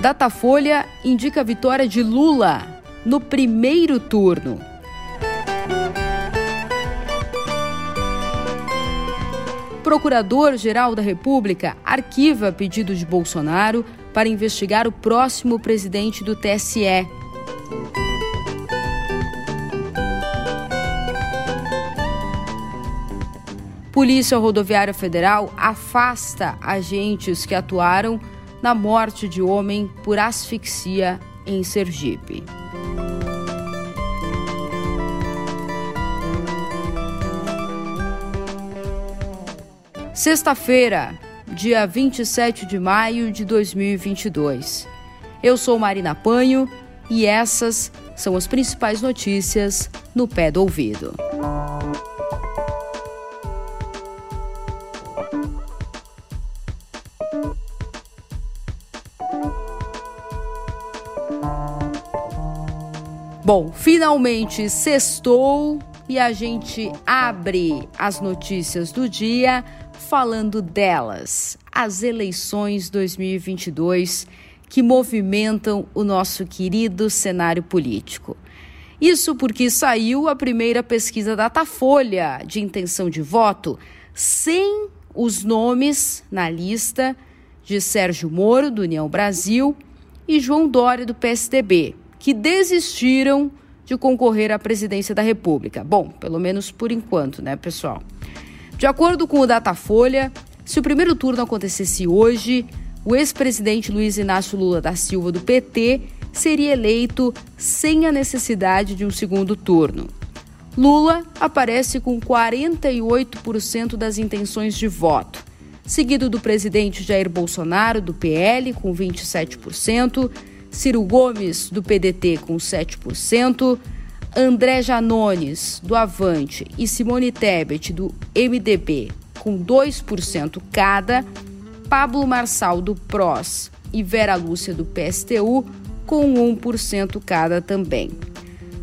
Datafolha indica a vitória de Lula no primeiro turno. Procurador-Geral da República arquiva pedido de Bolsonaro para investigar o próximo presidente do TSE. Polícia Rodoviária Federal afasta agentes que atuaram na morte de homem por asfixia em Sergipe. Sexta-feira, dia 27 de maio de 2022. Eu sou Marina Panho e essas são as principais notícias no pé do ouvido. Bom, finalmente sextou e a gente abre as notícias do dia falando delas, as eleições 2022 que movimentam o nosso querido cenário político. Isso porque saiu a primeira pesquisa Datafolha de intenção de voto sem os nomes na lista de Sérgio Moro, do União Brasil, e João Dória, do PSDB que desistiram de concorrer à presidência da República. Bom, pelo menos por enquanto, né, pessoal? De acordo com o Datafolha, se o primeiro turno acontecesse hoje, o ex-presidente Luiz Inácio Lula da Silva, do PT, seria eleito sem a necessidade de um segundo turno. Lula aparece com 48% das intenções de voto, seguido do presidente Jair Bolsonaro, do PL, com 27%, Ciro Gomes, do PDT, com 7%, André Janones, do Avante, e Simone Tebet, do MDB, com 2% cada, Pablo Marçal, do PROS, e Vera Lúcia, do PSTU, com 1% cada também.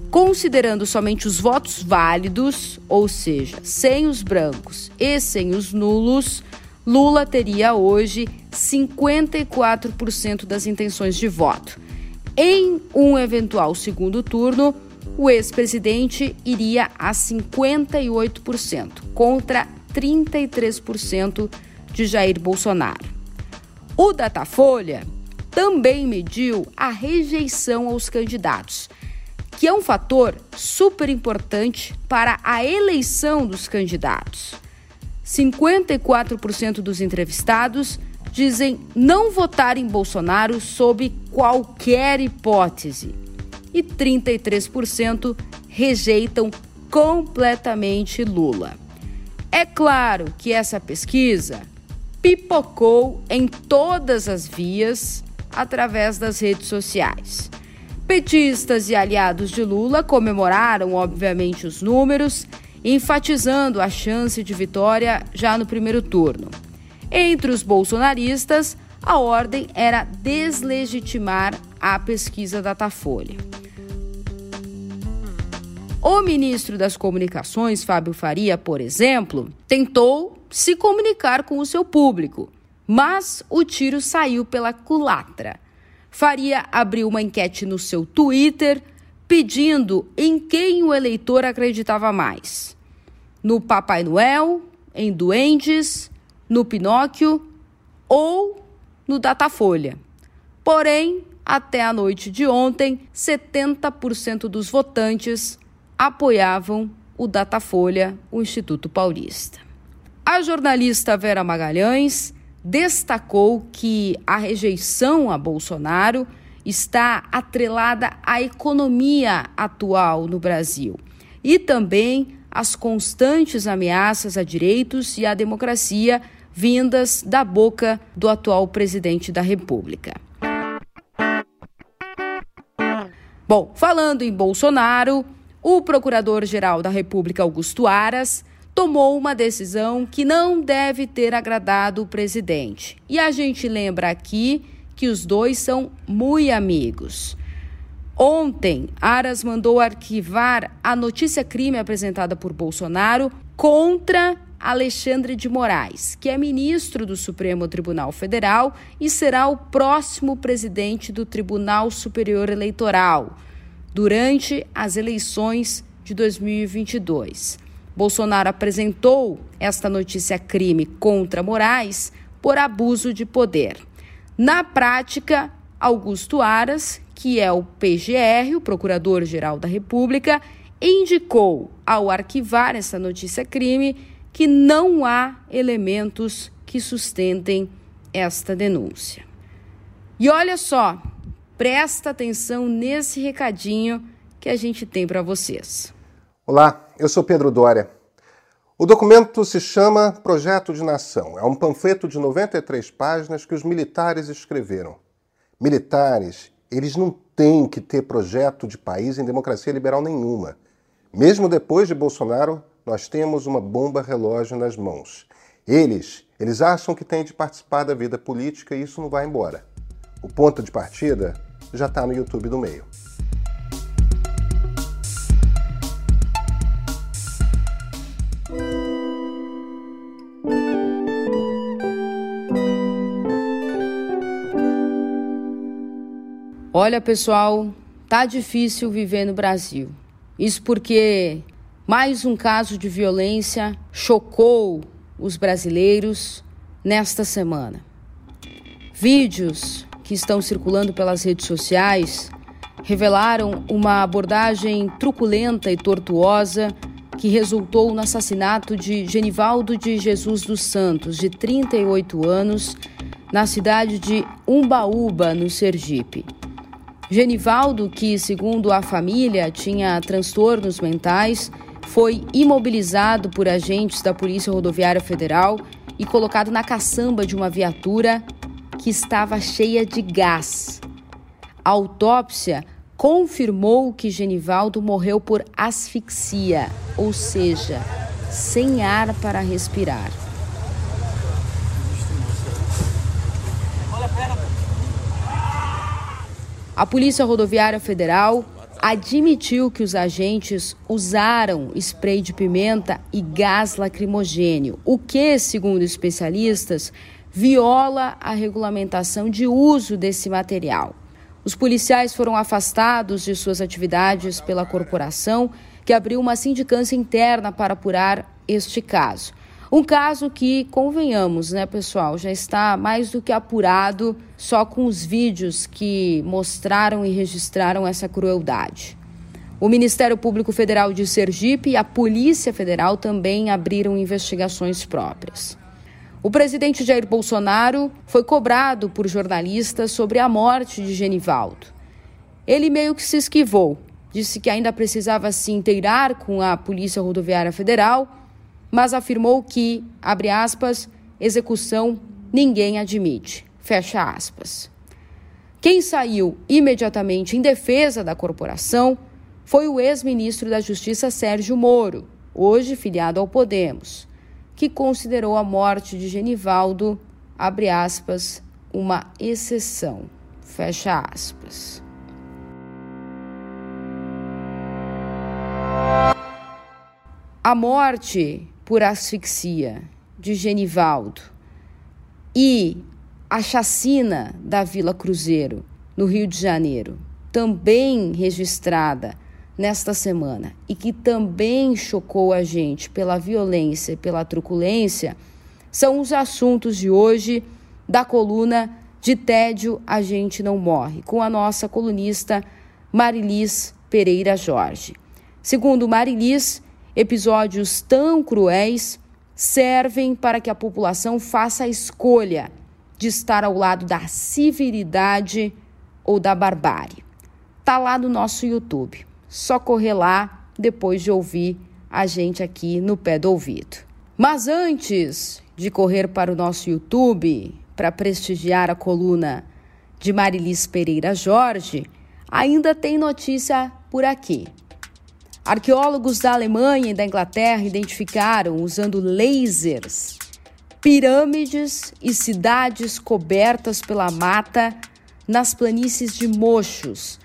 Considerando somente os votos válidos, ou seja, sem os brancos e sem os nulos, Lula teria hoje 54% das intenções de voto. Em um eventual segundo turno, o ex-presidente iria a 58%, contra 33% de Jair Bolsonaro. O Datafolha também mediu a rejeição aos candidatos, que é um fator super importante para a eleição dos candidatos. 54% dos entrevistados dizem não votar em Bolsonaro sob qualquer hipótese. E 33% rejeitam completamente Lula. É claro que essa pesquisa pipocou em todas as vias através das redes sociais. Petistas e aliados de Lula comemoraram, obviamente, os números enfatizando a chance de vitória já no primeiro turno. Entre os bolsonaristas, a ordem era deslegitimar a pesquisa Datafolha. O ministro das Comunicações, Fábio Faria, por exemplo, tentou se comunicar com o seu público, mas o tiro saiu pela culatra. Faria abriu uma enquete no seu Twitter pedindo em quem o eleitor acreditava mais no Papai Noel, em Duendes, no Pinóquio ou no Datafolha. Porém, até a noite de ontem, 70% dos votantes apoiavam o Datafolha, o Instituto Paulista. A jornalista Vera Magalhães destacou que a rejeição a Bolsonaro está atrelada à economia atual no Brasil e também as constantes ameaças a direitos e à democracia vindas da boca do atual presidente da República. Bom, falando em Bolsonaro, o Procurador-Geral da República, Augusto Aras, tomou uma decisão que não deve ter agradado o presidente. E a gente lembra aqui que os dois são muito amigos. Ontem, Aras mandou arquivar a notícia crime apresentada por Bolsonaro contra Alexandre de Moraes, que é ministro do Supremo Tribunal Federal e será o próximo presidente do Tribunal Superior Eleitoral durante as eleições de 2022. Bolsonaro apresentou esta notícia crime contra Moraes por abuso de poder. Na prática, Augusto Aras, que é o PGR, o Procurador-Geral da República, indicou ao arquivar essa notícia crime que não há elementos que sustentem esta denúncia. E olha só, presta atenção nesse recadinho que a gente tem para vocês. Olá, eu sou Pedro Dória. O documento se chama Projeto de Nação. É um panfleto de 93 páginas que os militares escreveram. Militares, eles não têm que ter projeto de país em democracia liberal nenhuma. Mesmo depois de Bolsonaro, nós temos uma bomba relógio nas mãos. Eles, eles acham que têm de participar da vida política e isso não vai embora. O ponto de partida já está no YouTube do meio. Olha, pessoal, tá difícil viver no Brasil. Isso porque mais um caso de violência chocou os brasileiros nesta semana. Vídeos que estão circulando pelas redes sociais revelaram uma abordagem truculenta e tortuosa que resultou no assassinato de Genivaldo de Jesus dos Santos, de 38 anos, na cidade de Umbaúba, no Sergipe. Genivaldo, que, segundo a família, tinha transtornos mentais, foi imobilizado por agentes da Polícia Rodoviária Federal e colocado na caçamba de uma viatura que estava cheia de gás. A autópsia confirmou que Genivaldo morreu por asfixia, ou seja, sem ar para respirar. A Polícia Rodoviária Federal admitiu que os agentes usaram spray de pimenta e gás lacrimogênio, o que, segundo especialistas, viola a regulamentação de uso desse material. Os policiais foram afastados de suas atividades pela corporação, que abriu uma sindicância interna para apurar este caso. Um caso que, convenhamos, né, pessoal, já está mais do que apurado só com os vídeos que mostraram e registraram essa crueldade. O Ministério Público Federal de Sergipe e a Polícia Federal também abriram investigações próprias. O presidente Jair Bolsonaro foi cobrado por jornalistas sobre a morte de Genivaldo. Ele meio que se esquivou, disse que ainda precisava se inteirar com a Polícia Rodoviária Federal mas afirmou que, abre aspas, execução ninguém admite, fecha aspas. Quem saiu imediatamente em defesa da corporação foi o ex-ministro da Justiça Sérgio Moro, hoje filiado ao Podemos, que considerou a morte de Genivaldo, abre aspas, uma exceção, fecha aspas. A morte por asfixia de Genivaldo e a chacina da Vila Cruzeiro, no Rio de Janeiro, também registrada nesta semana e que também chocou a gente pela violência e pela truculência, são os assuntos de hoje da coluna De Tédio a Gente Não Morre, com a nossa colunista Marilis Pereira Jorge. Segundo Marilis, Episódios tão cruéis servem para que a população faça a escolha de estar ao lado da civilidade ou da barbárie. Tá lá no nosso YouTube. Só correr lá depois de ouvir a gente aqui no pé do ouvido. Mas antes de correr para o nosso YouTube para prestigiar a coluna de Marilis Pereira Jorge, ainda tem notícia por aqui. Arqueólogos da Alemanha e da Inglaterra identificaram, usando lasers, pirâmides e cidades cobertas pela mata nas planícies de Mochos,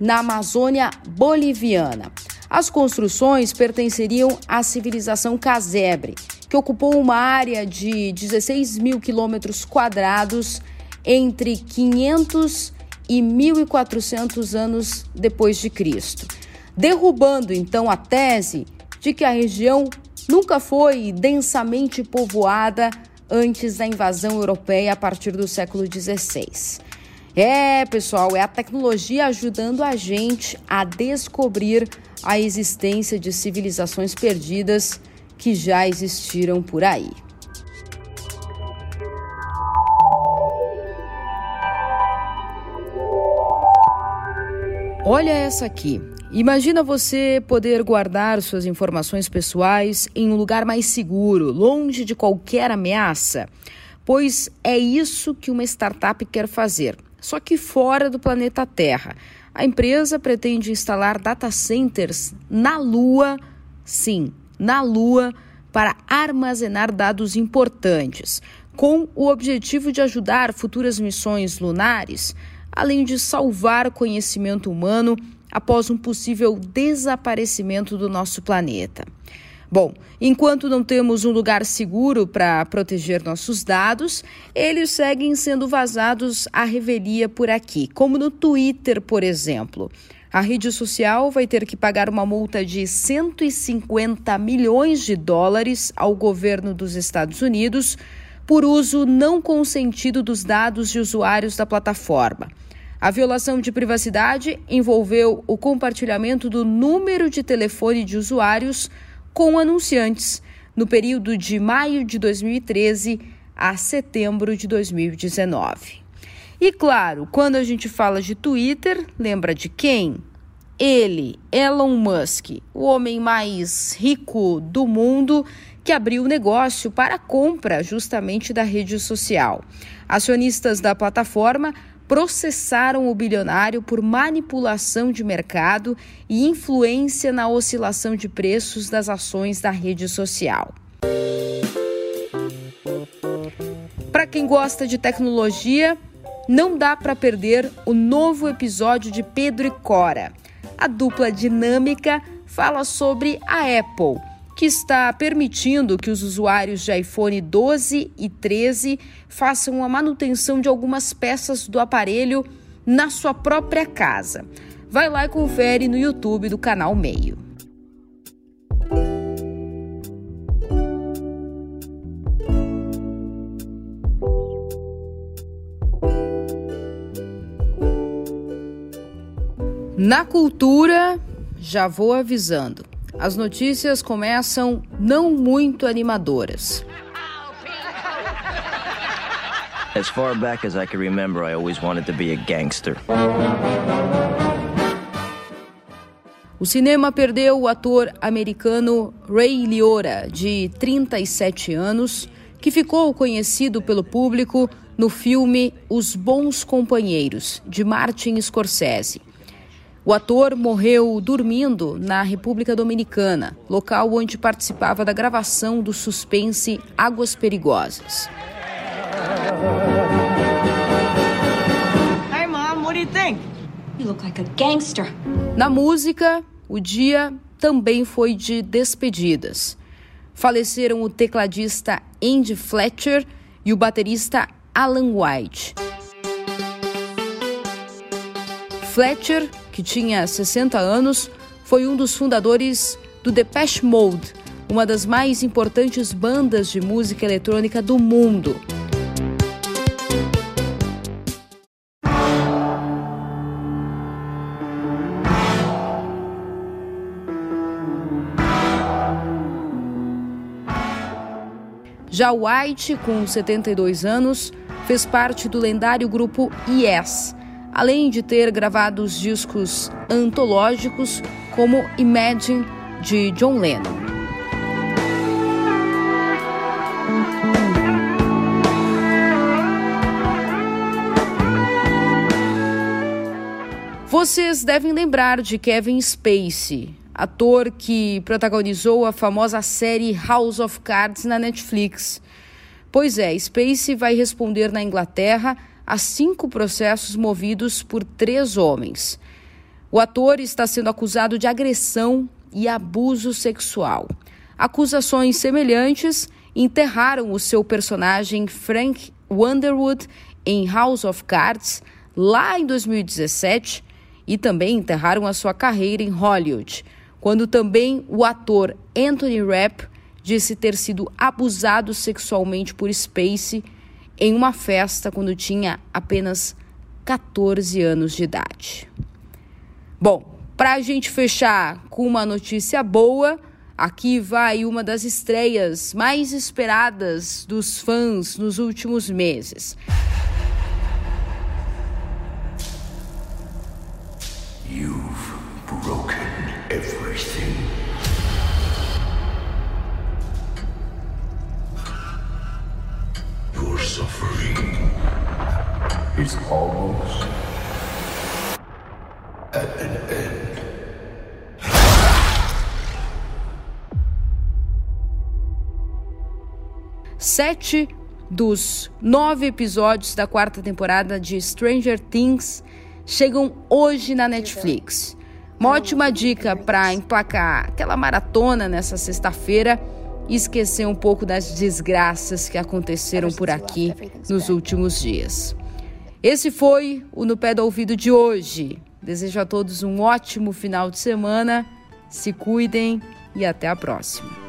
na Amazônia boliviana. As construções pertenceriam à civilização casebre que ocupou uma área de 16 mil quilômetros quadrados entre 500 e 1400 anos depois de Cristo, derrubando então a tese de que a região nunca foi densamente povoada antes da invasão europeia a partir do século XVI. É, pessoal, é a tecnologia ajudando a gente a descobrir a existência de civilizações perdidas que já existiram por aí. Olha essa aqui. Imagina você poder guardar suas informações pessoais em um lugar mais seguro, longe de qualquer ameaça. Pois é isso que uma startup quer fazer, só que fora do planeta Terra. A empresa pretende instalar data centers na Lua, sim, na Lua, para armazenar dados importantes, com o objetivo de ajudar futuras missões lunares além de salvar conhecimento humano após um possível desaparecimento do nosso planeta. Bom, enquanto não temos um lugar seguro para proteger nossos dados, eles seguem sendo vazados à revelia por aqui, como no Twitter, por exemplo. A rede social vai ter que pagar uma multa de 150 milhões de dólares ao governo dos Estados Unidos por uso não consentido dos dados de usuários da plataforma. A violação de privacidade envolveu o compartilhamento do número de telefone de usuários com anunciantes no período de maio de 2013 a setembro de 2019. E claro, quando a gente fala de Twitter, lembra de quem? Ele, Elon Musk, o homem mais rico do mundo, que abriu o negócio para a compra justamente da rede social. Acionistas da plataforma processaram o bilionário por manipulação de mercado e influência na oscilação de preços das ações da rede social. Para quem gosta de tecnologia, não dá para perder o novo episódio de Pedro e Cora. A dupla dinâmica fala sobre a Apple que está permitindo que os usuários de iPhone 12 e 13 façam a manutenção de algumas peças do aparelho na sua própria casa. Vai lá e confere no YouTube do canal Meio. Na cultura, já vou avisando as notícias começam não muito animadoras. As far back as I can remember, I always wanted to be a gangster. O cinema perdeu o ator americano Ray Liotta, de 37 anos, que ficou conhecido pelo público no filme Os Bons Companheiros, de Martin Scorsese. O ator morreu dormindo na República Dominicana, local onde participava da gravação do suspense Águas Perigosas. Hey mom, what do you think? You look like a gangster. Na música, o dia também foi de despedidas. Faleceram o tecladista Andy Fletcher e o baterista Alan White. Fletcher que tinha 60 anos, foi um dos fundadores do Depeche Mode, uma das mais importantes bandas de música eletrônica do mundo. Já White, com 72 anos, fez parte do lendário grupo Yes, além de ter gravado os discos antológicos como Imagine de John Lennon. Vocês devem lembrar de Kevin Spacey, ator que protagonizou a famosa série House of Cards na Netflix. Pois é, Spacey vai responder na Inglaterra a cinco processos movidos por três homens. O ator está sendo acusado de agressão e abuso sexual. acusações semelhantes enterraram o seu personagem Frank Underwood em House of Cards lá em 2017 e também enterraram a sua carreira em Hollywood, quando também o ator Anthony Rapp disse ter sido abusado sexualmente por Spacey em uma festa quando tinha apenas 14 anos de idade. Bom, para a gente fechar com uma notícia boa, aqui vai uma das estreias mais esperadas dos fãs nos últimos meses. You've broken everything. Suffering is almost at an end. Sete dos nove episódios da quarta temporada de Stranger Things chegam hoje na Netflix. Uma ótima dica para emplacar aquela maratona nessa sexta-feira e esquecer um pouco das desgraças que aconteceram por aqui nos últimos dias. Esse foi o No Pé do Ouvido de hoje. Desejo a todos um ótimo final de semana, se cuidem e até a próxima.